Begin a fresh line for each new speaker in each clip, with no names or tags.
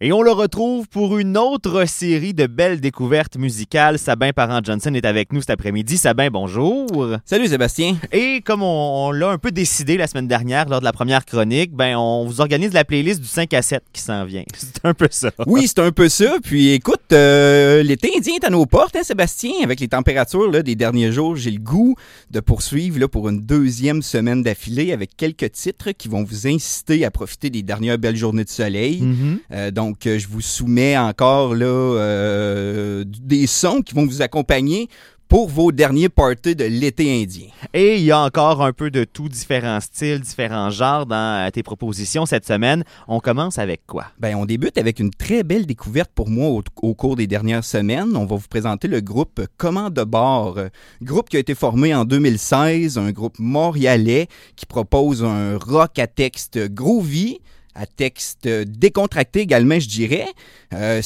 Et on le retrouve pour une autre série de belles découvertes musicales. Sabin Parent-Johnson est avec nous cet après-midi. Sabin, bonjour.
Salut Sébastien.
Et comme on, on l'a un peu décidé la semaine dernière lors de la première chronique, ben on vous organise la playlist du 5 à 7 qui s'en vient. C'est un peu ça.
Oui, c'est un peu ça. Puis écoute, euh, l'été indien est à nos portes, hein, Sébastien. Avec les températures là, des derniers jours, j'ai le goût de poursuivre là, pour une deuxième semaine d'affilée avec quelques titres qui vont vous inciter à profiter des dernières belles journées de soleil.
Mhm.
Euh, donc, euh, je vous soumets encore là euh, des sons qui vont vous accompagner pour vos derniers parties de l'été indien.
Et il y a encore un peu de tout, différents styles, différents genres dans euh, tes propositions cette semaine. On commence avec quoi?
Ben, on débute avec une très belle découverte pour moi au, au cours des dernières semaines. On va vous présenter le groupe Comment de bord, groupe qui a été formé en 2016, un groupe montréalais qui propose un rock à texte groovy, à texte décontracté également, je dirais. Euh,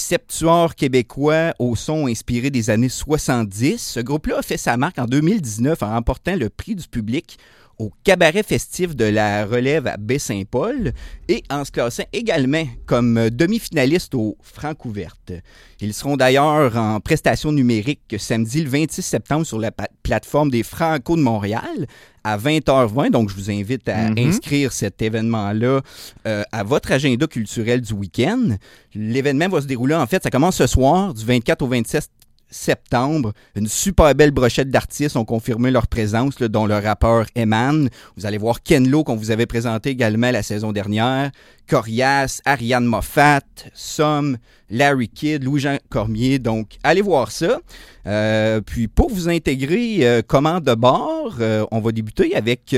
québécois au son inspiré des années 70. Ce groupe-là a fait sa marque en 2019 en remportant le prix du public au cabaret festif de la relève à Baie-Saint-Paul et en se classant également comme demi-finaliste au Francouverte. Ils seront d'ailleurs en prestation numérique samedi le 26 septembre sur la plateforme des Franco de Montréal à 20h20. Donc, je vous invite à
Mhm.
inscrire cet événement-là euh, à votre agenda culturel du week-end. L'événement va se dérouler, en fait, ça commence ce soir, du 24 au 27 septembre. Une super belle brochette d'artistes ont confirmé leur présence, dont le rappeur Eman. Vous allez voir Ken Lo, qu'on vous avait présenté également la saison dernière. Corias, Ariane Moffat, Somme, Larry Kidd, Louis-Jean Cormier. Donc, allez voir ça. Euh, puis, pour vous intégrer, euh, commande de bord, euh, on va débuter avec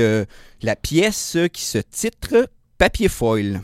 la pièce qui se titre Papier foil.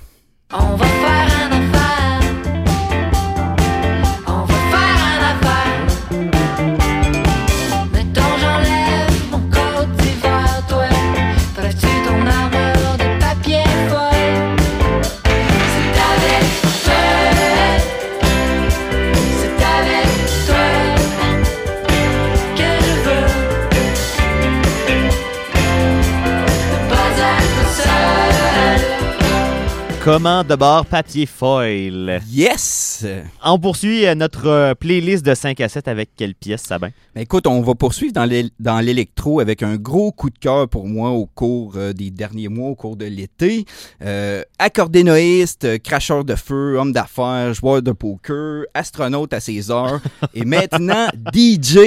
Comment de bord papier foil?
Yes!
On poursuit euh, notre euh, playlist de 5 à 7 avec quelle pièce, Sabin?
Ben, écoute, on va poursuivre dans l'é- dans l'électro avec un gros coup de cœur pour moi au cours euh, des derniers mois, au cours de l'été. Euh, accordénoïste, cracheur de feu, homme d'affaires, joueur de poker, astronaute à ses heures et maintenant DJ.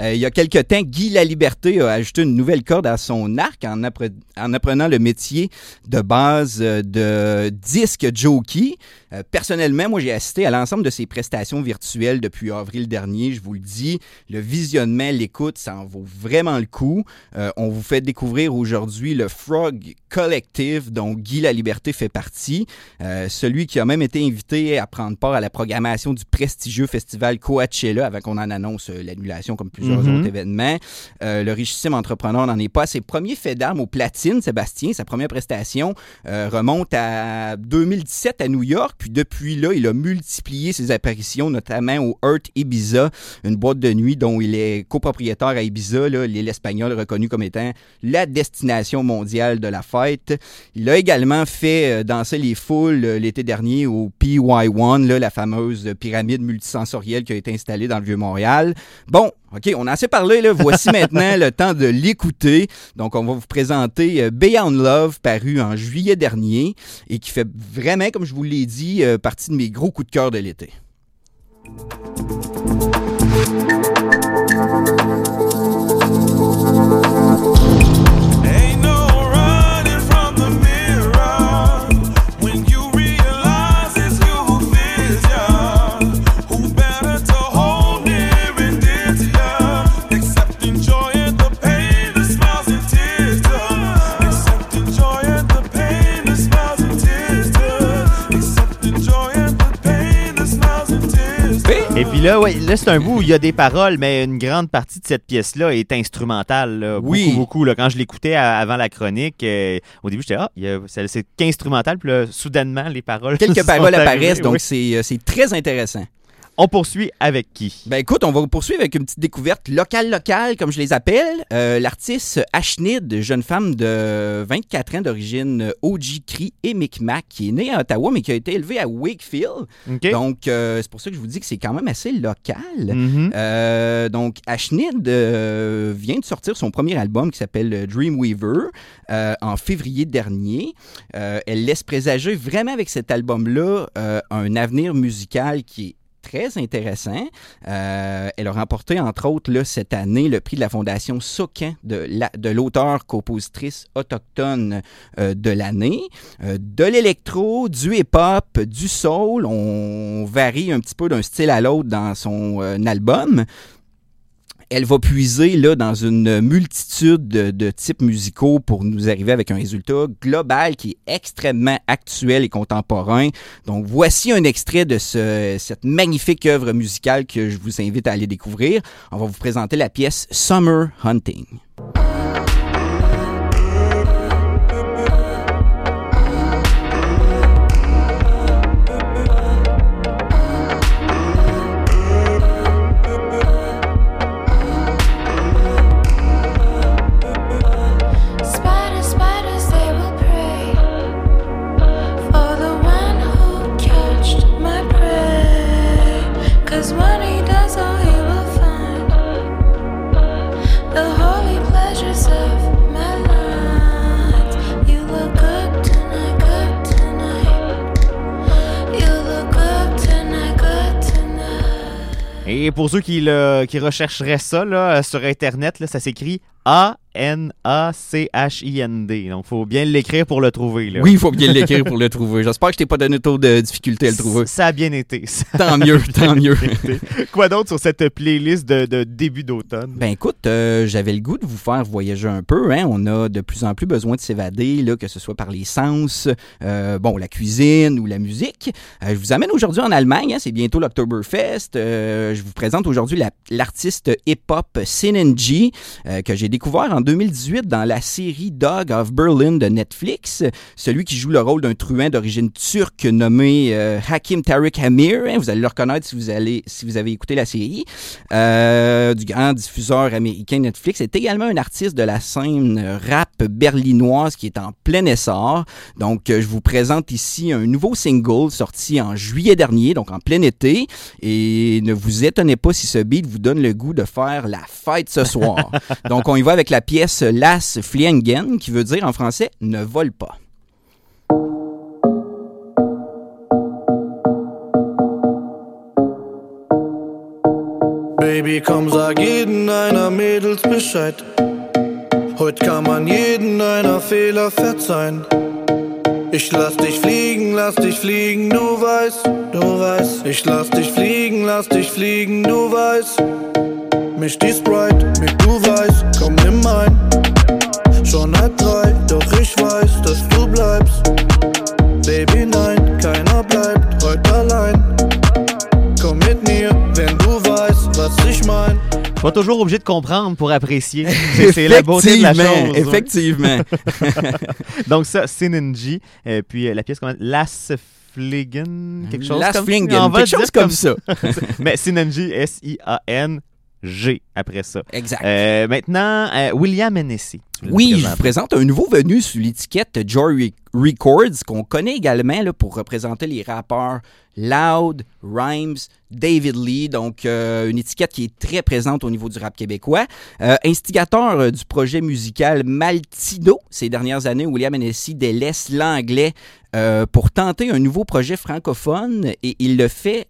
Euh, il y a quelque temps, Guy Laliberté a ajouté une nouvelle corde à son arc en, appre- en apprenant le métier de base de disque jockey. Euh, personnellement, moi, j'ai assisté à l'ensemble de ses prestations virtuelles depuis avril dernier. Je vous le dis, le visionnement, l'écoute, ça en vaut vraiment le coup. Euh, on vous fait découvrir aujourd'hui le Frog Collective, dont Guy La Liberté fait partie. Euh, celui qui a même été invité à prendre part à la programmation du prestigieux festival Coachella, avant qu'on en annonce l'annulation comme plusieurs
Mhm.
autres événements. Le richissime entrepreneur n'en est pas à ses premiers faits d'armes au platine, Sébastien. Sa première prestation remonte à 2017 à New York. Puis depuis là, il a multiplié ses apparitions, notamment au Earth Ibiza, une boîte de nuit dont il est copropriétaire à Ibiza, l'île espagnole reconnue comme étant la destination mondiale de la fête. Il a également fait euh, danser les foules euh, l'été dernier au PY1, là, la fameuse pyramide multisensorielle qui a été installée dans le Vieux-Montréal. Bon, OK, on a assez parlé, là. Voici maintenant le temps de l'écouter. Donc, on va vous présenter euh, Beyond Love, paru en juillet dernier et qui fait vraiment, comme je vous l'ai dit, euh, partie de mes gros coups de cœur de l'été.
Puis là, ouais, là c'est un bout où il y a des paroles, mais une grande partie de cette pièce-là est instrumentale. là.
Oui.
Beaucoup, beaucoup. Là. Quand je l'écoutais avant la chronique, euh, au début, j'étais Ah, c'est qu'instrumental. Puis là, soudainement, les paroles.
Quelques paroles apparaissent, donc
oui.
euh, c'est très intéressant.
On poursuit avec qui?
Ben écoute, on va poursuivre avec une petite découverte locale-locale, comme je les appelle. Euh, L'artiste Ashnid, jeune femme de 24 ans d'origine OG Cree et Micmac, qui est née à Ottawa, mais qui a été élevée à Wakefield. Donc, euh, c'est pour ça que je vous dis que c'est quand même assez local.
Mhm.
Euh, donc, Ashnid euh, vient de sortir son premier album qui s'appelle Dreamweaver euh, en février dernier. Euh, elle laisse présager vraiment avec cet album-là euh, un avenir musical qui est très intéressant. Euh, elle a remporté, entre autres, là, cette année, le prix de la Fondation Socan de la- de l'auteur-compositrice autochtone euh, de l'année. Euh, de l'électro, du hip-hop, du soul. On varie un petit peu d'un style à l'autre dans son album. Elle va puiser là, dans une multitude de, types musicaux pour nous arriver avec un résultat global qui est extrêmement actuel et contemporain. Donc voici un extrait de ce- cette magnifique œuvre musicale que je vous invite à aller découvrir. On va vous présenter la pièce Summer Hunting.
Et pour ceux qui, rechercheraient ça sur Internet, ça s'écrit A-N-A-C-H-I-N-D. Donc, faut bien l'écrire pour le trouver. Là.
Oui, il faut bien l'écrire pour le trouver. J'espère que je t'ai pas donné trop de difficulté à le trouver.
Ça a bien été. ça.
Tant mieux, tant mieux.
Quoi d'autre sur cette playlist de, de début d'automne?
Ben écoute, euh, j'avais le goût de vous faire voyager un peu. Hein? On a de plus en plus besoin de s'évader, là, que ce soit par les sens, euh, bon, la cuisine ou la musique. Euh, je vous amène aujourd'hui en Allemagne. hein, c'est bientôt l'Oktoberfest. Je vous présente aujourd'hui la- l'artiste hip-hop Synergy que j'ai découvert en 2018 dans la série Dog of Berlin de Netflix. Celui qui joue le rôle d'un truand d'origine turque nommé euh, Hakim Tariq Hamir. hein, vous allez le reconnaître si vous, allez, si vous avez écouté la série. Euh, du grand diffuseur américain Netflix, est également un artiste de la scène rap berlinoise qui est en plein essor. Donc, euh, je vous présente ici un nouveau single sorti en juillet dernier, donc en plein été. Et ne vous étonnez pas si ce beat vous donne le goût de faire la fête ce soir. donc, on y va avec la pièce Las Fliegen, qui veut dire en français ne vole pas.
Baby, komm, sag jeden einer Mädels Bescheid. Heute kann man jeden einer Fehler verzeihen. Ich lass dich fliegen, lass dich fliegen, du weißt, du weißt. Ich lass dich fliegen, lass dich fliegen, du weißt. Misch die Sprite mit du weißt,
toujours obligé de comprendre pour apprécier. C'est c'est la beauté de la chose.
Effectivement.
Donc, ça, Synergy. Et puis, euh, la pièce, comment Las Fliegen, quelque chose
Las
comme On va
quelque chose comme ça.
Mais Synergy, S-I-A-N-G, après ça.
Exact.
Euh, maintenant, euh, William Hennessy. Tu veux le
Oui, je vous présente un nouveau venu sous l'étiquette Joy Re- Records qu'on connaît également là, pour représenter les rappeurs Loud, Rhymes, David Lee, donc euh, une étiquette qui est très présente au niveau du rap québécois. Euh, instigateur euh, du projet musical Maltido ces dernières années, William Hennessy délaisse l'anglais pour tenter un nouveau projet francophone et il le fait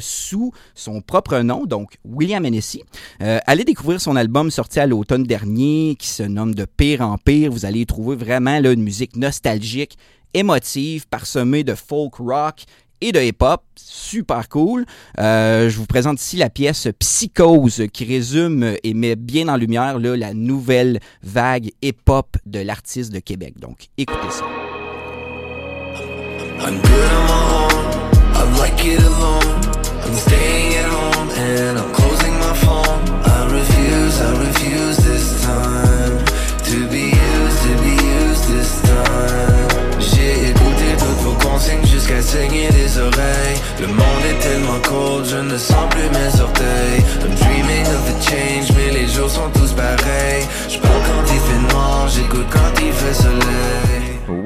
sous son propre nom, donc William Hennessy. Allez découvrir son album sorti à l'automne dernier qui se nomme De pire en pire. Vous allez y trouver vraiment là, une musique nostalgique, émotive, parsemée de folk rock et de hip-hop. Super cool. Euh, je vous présente ici la pièce Psychose qui résume et met bien en lumière la nouvelle vague hip-hop de l'artiste de Québec. Donc, écoutez ça.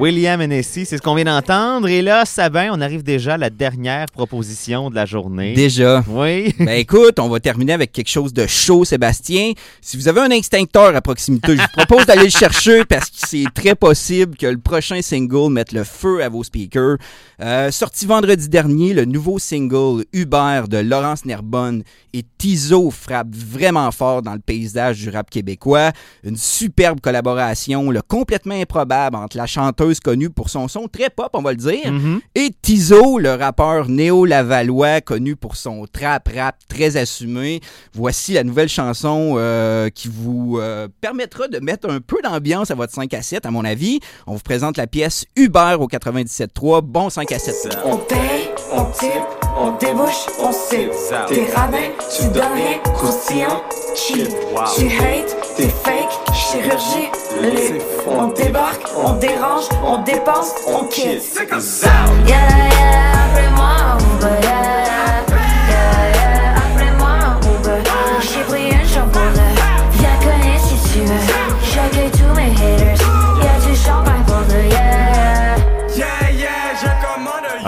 William Hennessy, c'est ce qu'on vient d'entendre. Et là, Sabin, on arrive déjà à la dernière proposition de la journée.
Déjà.
Oui.
Ben écoute, on va terminer avec quelque chose de chaud, Sébastien. Si vous avez un extincteur à proximité, je vous propose d'aller le chercher parce que c'est très possible que le prochain single mette le feu à vos speakers. Euh, sorti vendredi dernier, le nouveau single Hubert de Laurence Nerbonne et Tizo frappe vraiment fort dans le paysage du rap québécois. Une superbe collaboration, le complètement improbable entre la chanteuse connue pour son son très pop, on va le dire,
Mhm.
et Tizo, le rappeur néo-lavallois connu pour son trap rap très assumé. Voici la nouvelle chanson euh, qui vous euh, permettra de mettre un peu d'ambiance à votre 5 à 7, à mon avis. On vous présente la pièce Uber au 97.3. Bon 5 à 7.
On paye, on tire, on débouche, on sait. T'es radin, tu donnes rien, croustillant, cheap. Tu hate, t'es fake, chirurgie, lip. On débarque, on dérange, on dépense, on quitte.
Yeah, yeah, après moi Uber, yeah,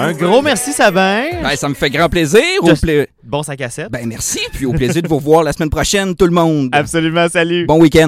Un gros merci, Sabin.
Ben, ça me fait grand plaisir. Au
Just-
pla-
Bon sac à 7.
Ben, merci. Puis au plaisir de vous revoir la semaine prochaine, tout le monde.
Absolument, salut.
Bon week-end.